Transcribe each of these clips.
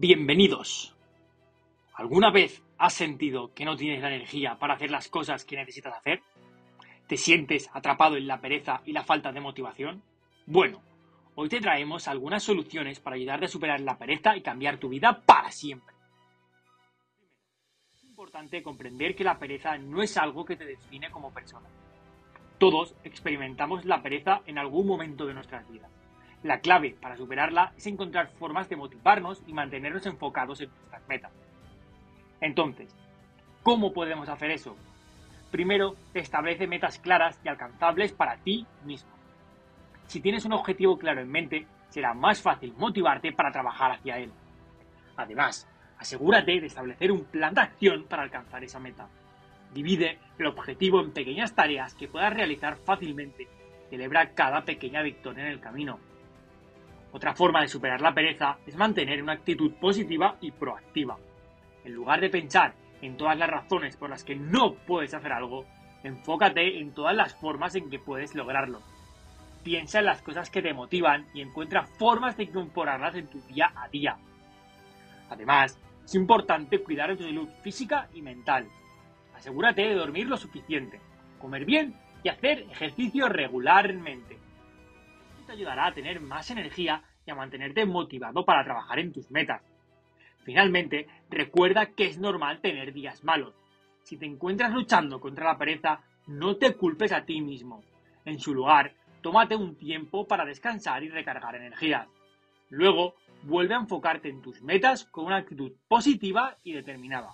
Bienvenidos. ¿Alguna vez has sentido que no tienes la energía para hacer las cosas que necesitas hacer? ¿Te sientes atrapado en la pereza y la falta de motivación? Bueno, hoy te traemos algunas soluciones para ayudarte a superar la pereza y cambiar tu vida para siempre. Es importante comprender que la pereza no es algo que te define como persona. Todos experimentamos la pereza en algún momento de nuestras vidas. La clave para superarla es encontrar formas de motivarnos y mantenernos enfocados en nuestras metas. Entonces, ¿cómo podemos hacer eso? Primero, establece metas claras y alcanzables para ti mismo. Si tienes un objetivo claro en mente, será más fácil motivarte para trabajar hacia él. Además, asegúrate de establecer un plan de acción para alcanzar esa meta. Divide el objetivo en pequeñas tareas que puedas realizar fácilmente. Celebra cada pequeña victoria en el camino. Otra forma de superar la pereza es mantener una actitud positiva y proactiva. En lugar de pensar en todas las razones por las que no puedes hacer algo, enfócate en todas las formas en que puedes lograrlo. Piensa en las cosas que te motivan y encuentra formas de incorporarlas en tu día a día. Además, es importante cuidar de tu salud física y mental. Asegúrate de dormir lo suficiente, comer bien y hacer ejercicio regularmente. Te ayudará a tener más energía y a mantenerte motivado para trabajar en tus metas. Finalmente, recuerda que es normal tener días malos. Si te encuentras luchando contra la pereza, no te culpes a ti mismo. En su lugar, tómate un tiempo para descansar y recargar energías. Luego, vuelve a enfocarte en tus metas con una actitud positiva y determinada.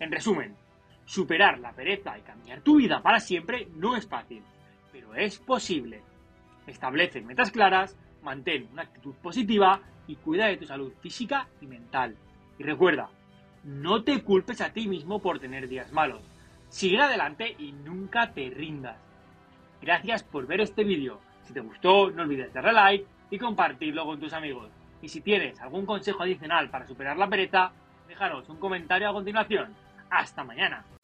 En resumen, superar la pereza y cambiar tu vida para siempre no es fácil, pero es posible. Establece metas claras, mantén una actitud positiva y cuida de tu salud física y mental. Y recuerda, no te culpes a ti mismo por tener días malos. Sigue adelante y nunca te rindas. Gracias por ver este vídeo. Si te gustó, no olvides darle like y compartirlo con tus amigos. Y si tienes algún consejo adicional para superar la pereza, déjanos un comentario a continuación. Hasta mañana.